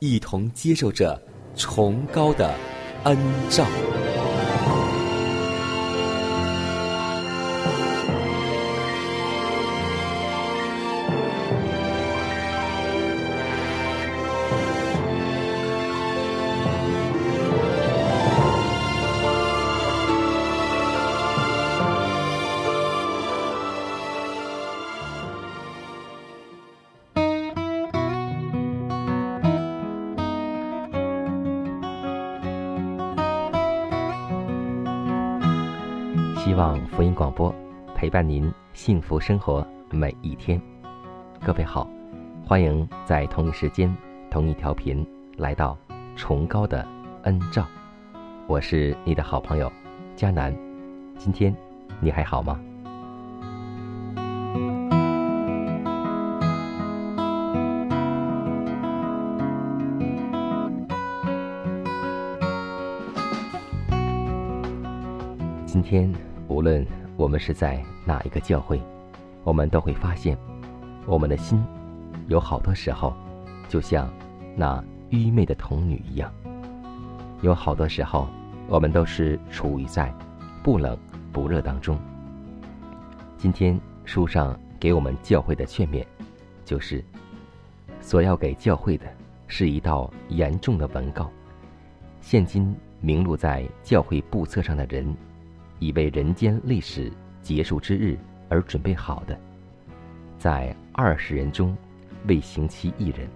一同接受着崇高的恩照。希望福音广播陪伴您幸福生活每一天。各位好，欢迎在同一时间、同一调频来到崇高的恩照。我是你的好朋友佳南。今天你还好吗？今天无论我们是在哪一个教会，我们都会发现，我们的心有好多时候，就像那愚昧的童女一样。有好多时候，我们都是处于在不冷不热当中。今天书上给我们教会的劝勉，就是所要给教会的是一道严重的文告。现今名录在教会簿册上的人。已为人间历史结束之日而准备好的，在二十人中未行其一人。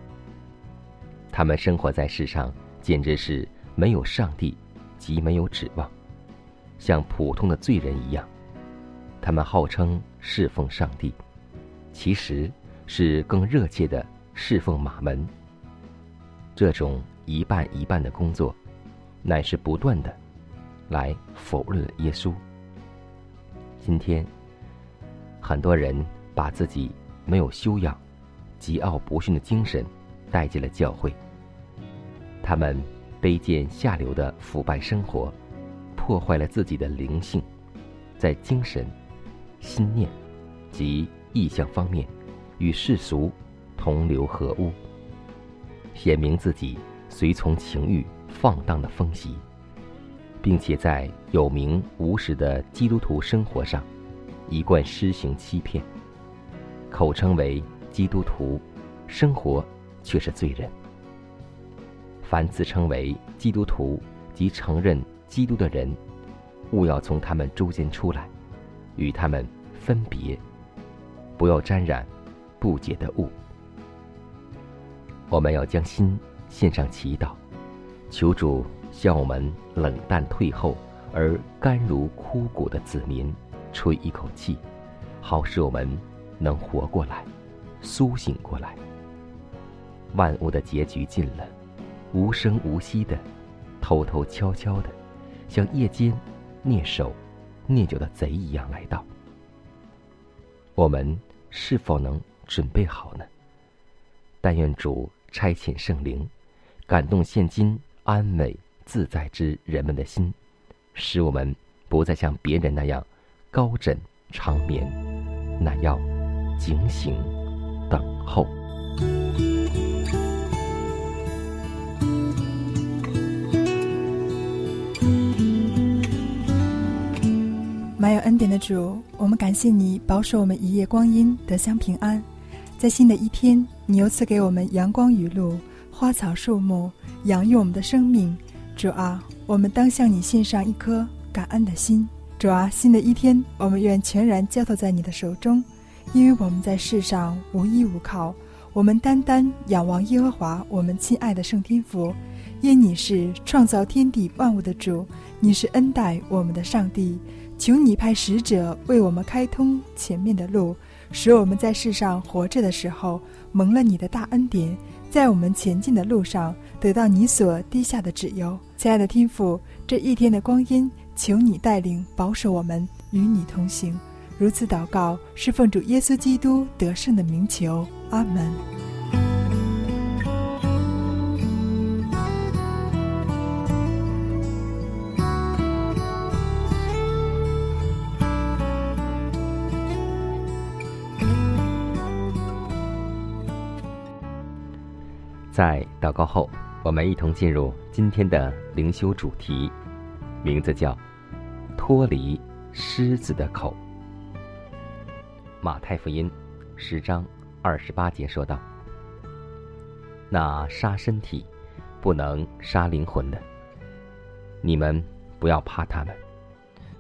他们生活在世上，简直是没有上帝，即没有指望，像普通的罪人一样。他们号称侍奉上帝，其实是更热切的侍奉马门。这种一半一半的工作，乃是不断的。来否认耶稣。今天，很多人把自己没有修养、桀骜不驯的精神带进了教会。他们卑贱下流的腐败生活，破坏了自己的灵性，在精神、心念及意向方面与世俗同流合污，显明自己随从情欲放荡的风习。并且在有名无实的基督徒生活上，一贯施行欺骗，口称为基督徒，生活却是罪人。凡自称为基督徒及承认基督的人，务要从他们中间出来，与他们分别，不要沾染不洁的物。我们要将心献上祈祷，求主。向我们冷淡退后而干如枯骨的子民吹一口气，好使我们能活过来，苏醒过来。万物的结局近了，无声无息的，偷偷悄悄的，像夜间蹑手蹑脚的贼一样来到。我们是否能准备好呢？但愿主差遣圣灵，感动现今安美。自在之人们的心，使我们不再像别人那样高枕长眠，那要警醒等候。满有恩典的主，我们感谢你保守我们一夜光阴得享平安，在新的一天，你又赐给我们阳光雨露、花草树木，养育我们的生命。主啊，我们当向你献上一颗感恩的心。主啊，新的一天，我们愿全然交托在你的手中，因为我们在世上无依无靠，我们单单仰望耶和华，我们亲爱的圣天父，因你是创造天地万物的主，你是恩待我们的上帝。求你派使者为我们开通前面的路，使我们在世上活着的时候蒙了你的大恩典，在我们前进的路上得到你所低下的指由。亲爱的天父，这一天的光阴，求你带领保守我们与你同行。如此祷告，是奉主耶稣基督得胜的名求。阿门。在祷告后，我们一同进入今天的灵修主题，名字叫“脱离狮子的口”。马太福音十章二十八节说道：“那杀身体，不能杀灵魂的，你们不要怕他们；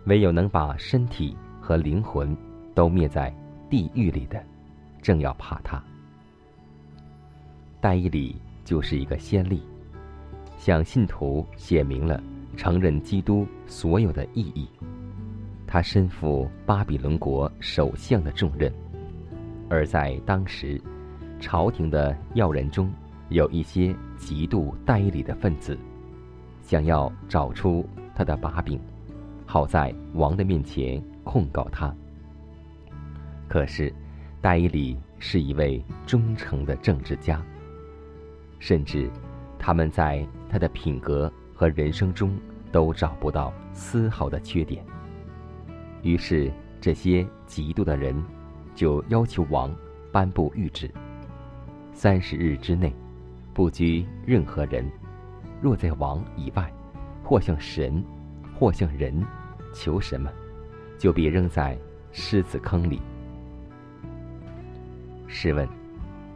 唯有能把身体和灵魂都灭在地狱里的，正要怕他。”戴伊里就是一个先例，向信徒写明了承认基督所有的意义。他身负巴比伦国首相的重任，而在当时，朝廷的要人中有一些极度戴伊里的分子，想要找出他的把柄，好在王的面前控告他。可是，戴伊里是一位忠诚的政治家。甚至，他们在他的品格和人生中都找不到丝毫的缺点。于是，这些嫉妒的人就要求王颁布谕旨：三十日之内，不拘任何人，若在王以外，或向神，或向人求什么，就别扔在狮子坑里。试问，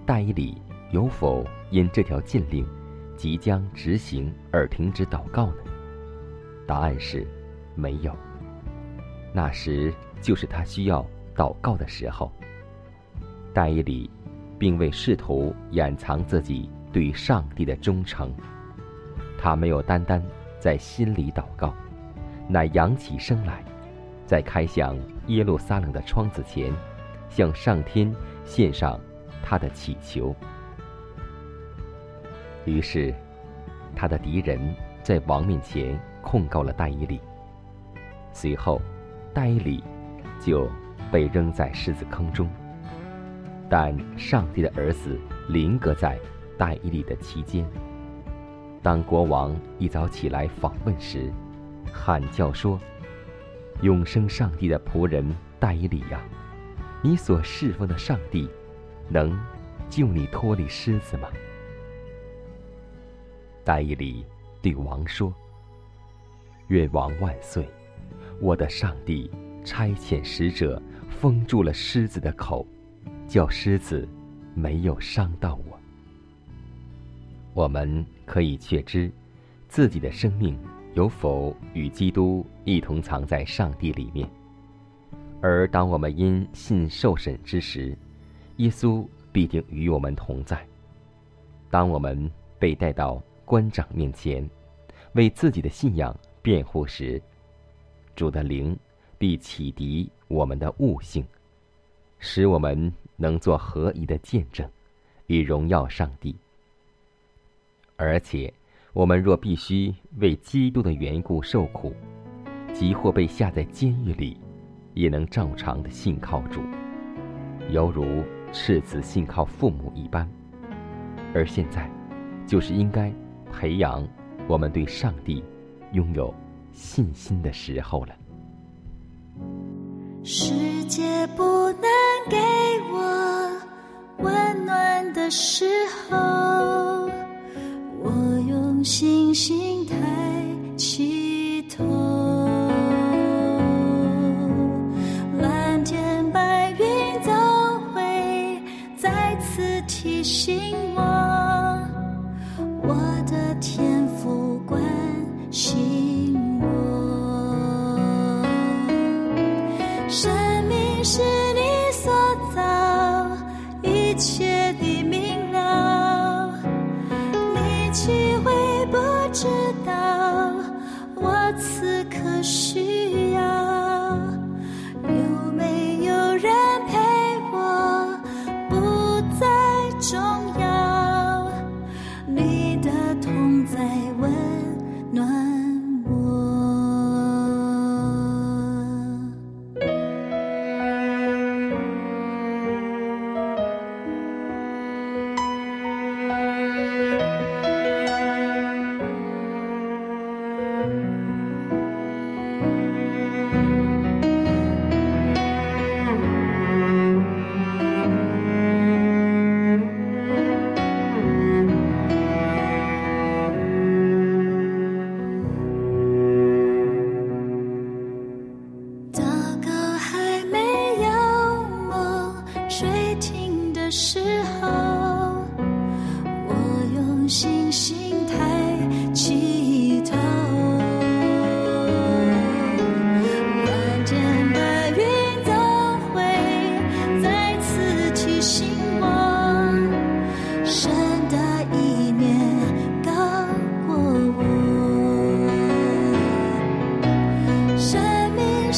大义里有否？因这条禁令即将执行而停止祷告呢？答案是，没有。那时就是他需要祷告的时候。戴伊里，并未试图掩藏自己对上帝的忠诚。他没有单单在心里祷告，乃扬起声来，在开向耶路撒冷的窗子前，向上天献上他的祈求。于是，他的敌人在王面前控告了戴伊里。随后，戴伊里就被扔在狮子坑中。但上帝的儿子临格在戴伊里的期间。当国王一早起来访问时，喊叫说：“永生上帝的仆人戴伊里呀，你所侍奉的上帝，能救你脱离狮子吗？”戴伊里对王说：“愿王万岁！我的上帝差遣使者封住了狮子的口，叫狮子没有伤到我。我们可以确知自己的生命有否与基督一同藏在上帝里面。而当我们因信受审之时，耶稣必定与我们同在。当我们被带到。”官长面前，为自己的信仰辩护时，主的灵必启迪我们的悟性，使我们能做合宜的见证，以荣耀上帝。而且，我们若必须为基督的缘故受苦，即或被下在监狱里，也能照常的信靠主，犹如赤子信靠父母一般。而现在，就是应该。培养我们对上帝拥有信心的时候了。世界不能给我温暖的时候，我用星星抬起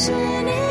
ocean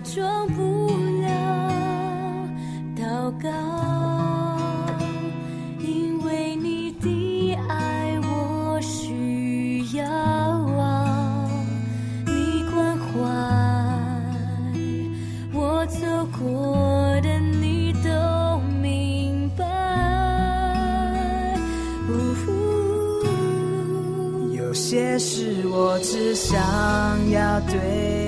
装不了祷告，因为你的爱我需要啊！你关怀我走过的，你都明白。有些事我只想要对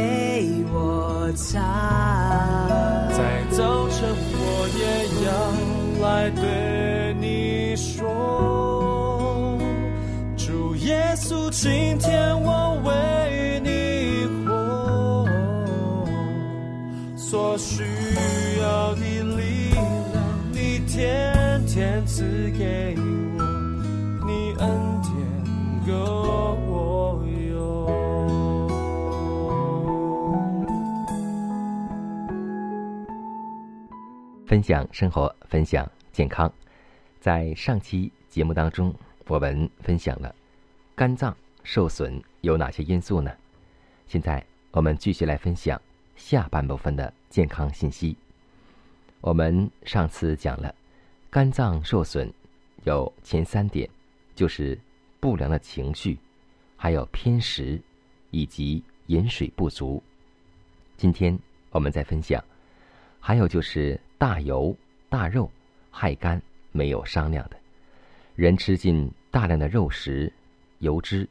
恩典够用。分享生活，分享健康。在上期节目当中，我们分享了肝脏受损有哪些因素呢？现在我们继续来分享下半部分的健康信息。我们上次讲了肝脏受损有前三点，就是不良的情绪，还有偏食，以及饮水不足。今天我们再分享，还有就是大油大肉害肝，没有商量的。人吃进大量的肉食、油脂，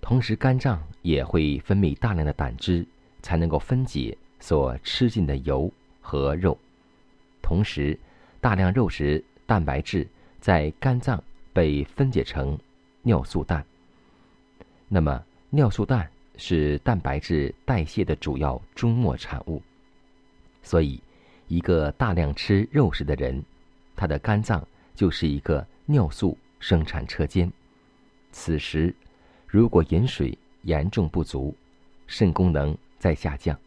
同时肝脏也会分泌大量的胆汁，才能够分解所吃进的油和肉。同时，大量肉食蛋白质在肝脏被分解成尿素氮。那么，尿素氮是蛋白质代谢的主要终末产物。所以，一个大量吃肉食的人，他的肝脏就是一个尿素生产车间。此时，如果饮水严重不足，肾功能在下降，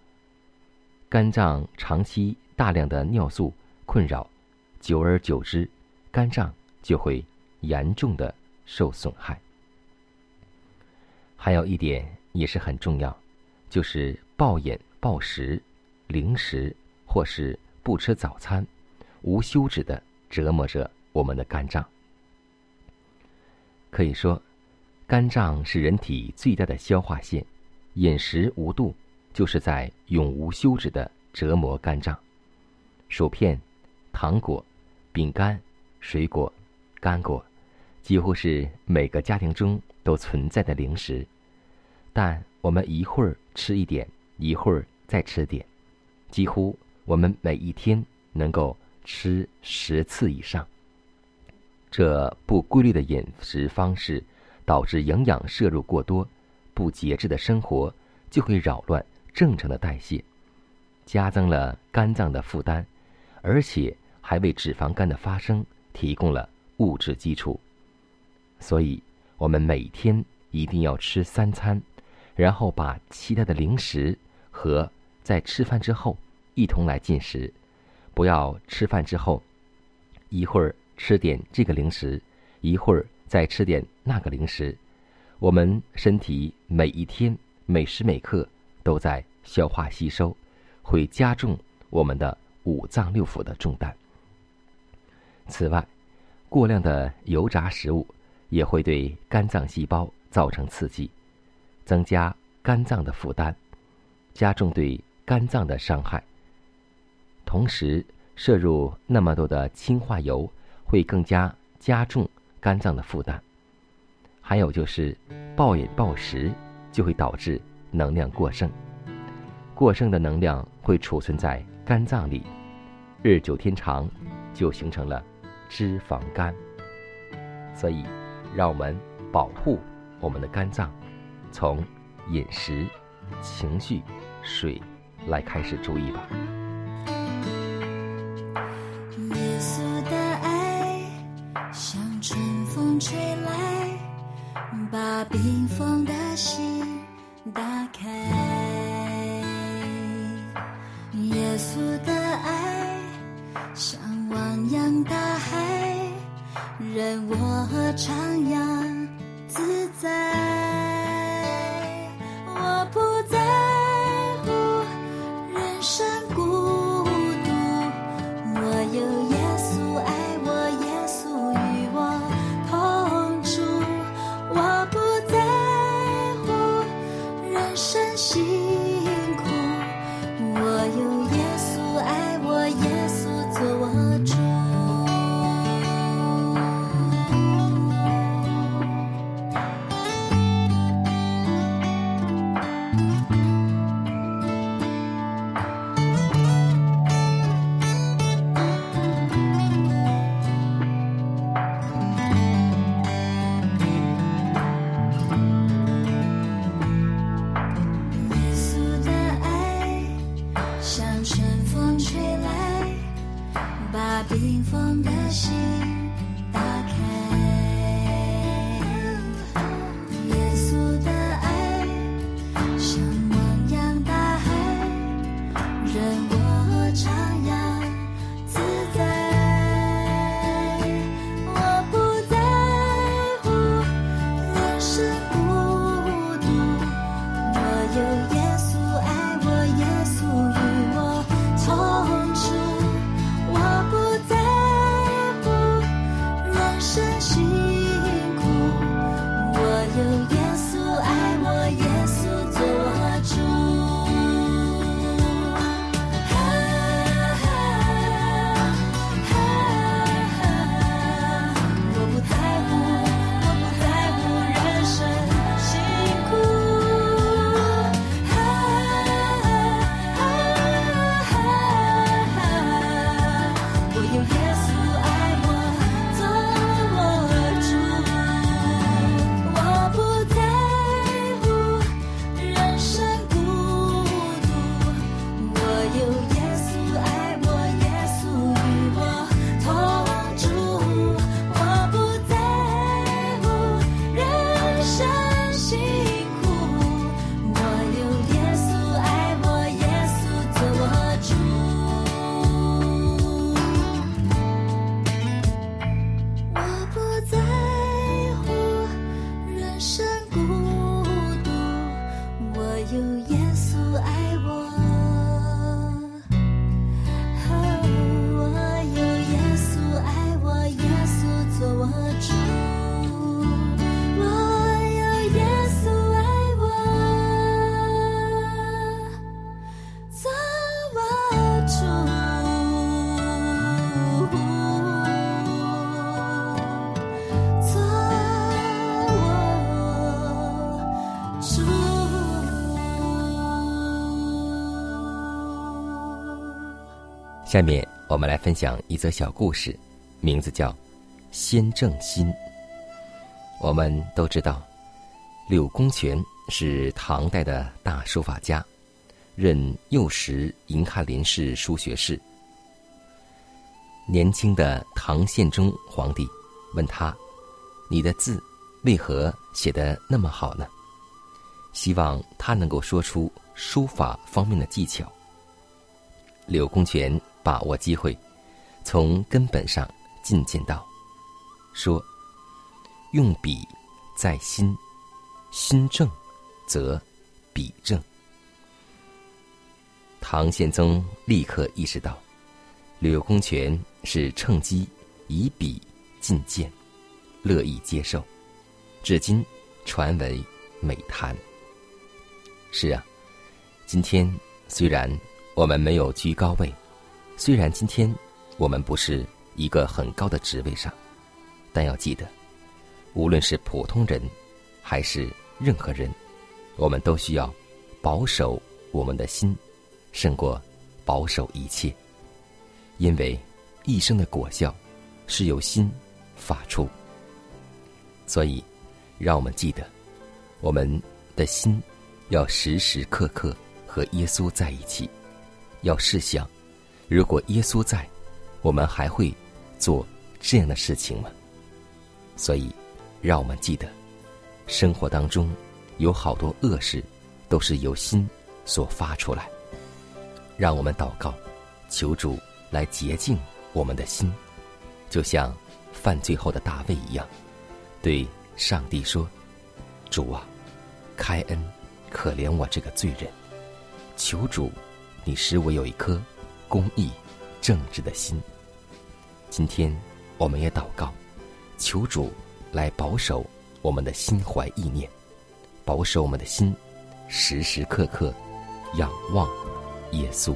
肝脏长期大量的尿素困扰，久而久之，肝脏就会严重的受损害。还有一点也是很重要，就是暴饮暴食、零食或是不吃早餐，无休止的折磨着我们的肝脏。可以说，肝脏是人体最大的消化腺，饮食无度就是在永无休止的折磨肝脏。薯片、糖果、饼干、水果、干果，几乎是每个家庭中都存在的零食。但我们一会儿吃一点，一会儿再吃点，几乎我们每一天能够吃十次以上。这不规律的饮食方式，导致营养摄入过多，不节制的生活就会扰乱正常的代谢，加增了肝脏的负担，而且还为脂肪肝的发生提供了物质基础。所以，我们每天一定要吃三餐，然后把其他的零食和在吃饭之后一同来进食，不要吃饭之后一会儿。吃点这个零食，一会儿再吃点那个零食，我们身体每一天每时每刻都在消化吸收，会加重我们的五脏六腑的重担。此外，过量的油炸食物也会对肝脏细胞造成刺激，增加肝脏的负担，加重对肝脏的伤害。同时，摄入那么多的氢化油。会更加加重肝脏的负担，还有就是暴饮暴食就会导致能量过剩，过剩的能量会储存在肝脏里，日久天长就形成了脂肪肝。所以，让我们保护我们的肝脏，从饮食、情绪、水来开始注意吧。耶稣的爱像春风吹来，把冰封的心打开。耶稣的爱像汪洋大海，任我徜下面我们来分享一则小故事，名字叫《先正心》。我们都知道，柳公权是唐代的大书法家，任右石银翰林氏书学士。年轻的唐宪宗皇帝问他：“你的字为何写得那么好呢？”希望他能够说出书法方面的技巧。柳公权把握机会，从根本上进谏道：“说，用笔在心，心正，则笔正。”唐宪宗立刻意识到，柳公权是趁机以笔进谏，乐意接受，至今传为美谈。是啊，今天虽然我们没有居高位，虽然今天我们不是一个很高的职位上，但要记得，无论是普通人，还是任何人，我们都需要保守我们的心，胜过保守一切。因为一生的果效是由心发出，所以让我们记得，我们的心要时时刻刻和耶稣在一起。要试想，如果耶稣在，我们还会做这样的事情吗？所以，让我们记得，生活当中有好多恶事，都是由心所发出来。让我们祷告，求主来洁净我们的心，就像犯罪后的大卫一样，对上帝说：“主啊，开恩，可怜我这个罪人。”求主。你使我有一颗公益、正直的心。今天，我们也祷告，求主来保守我们的心怀意念，保守我们的心，时时刻刻仰望耶稣。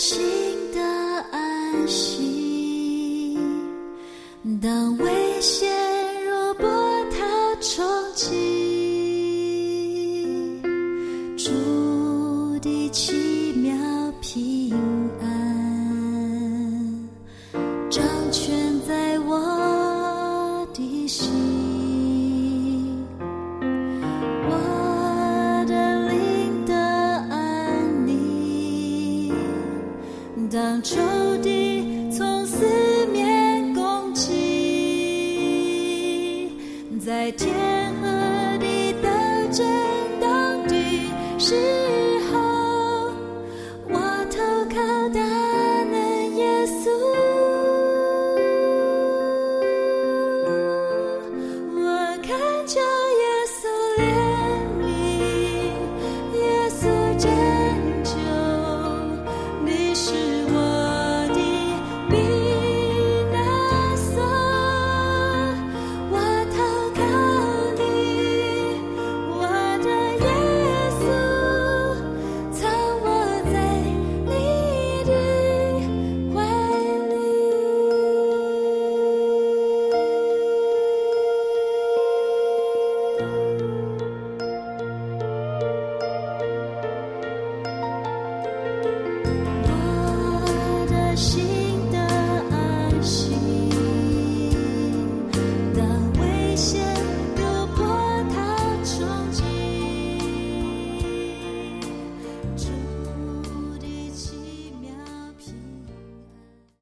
心的安息。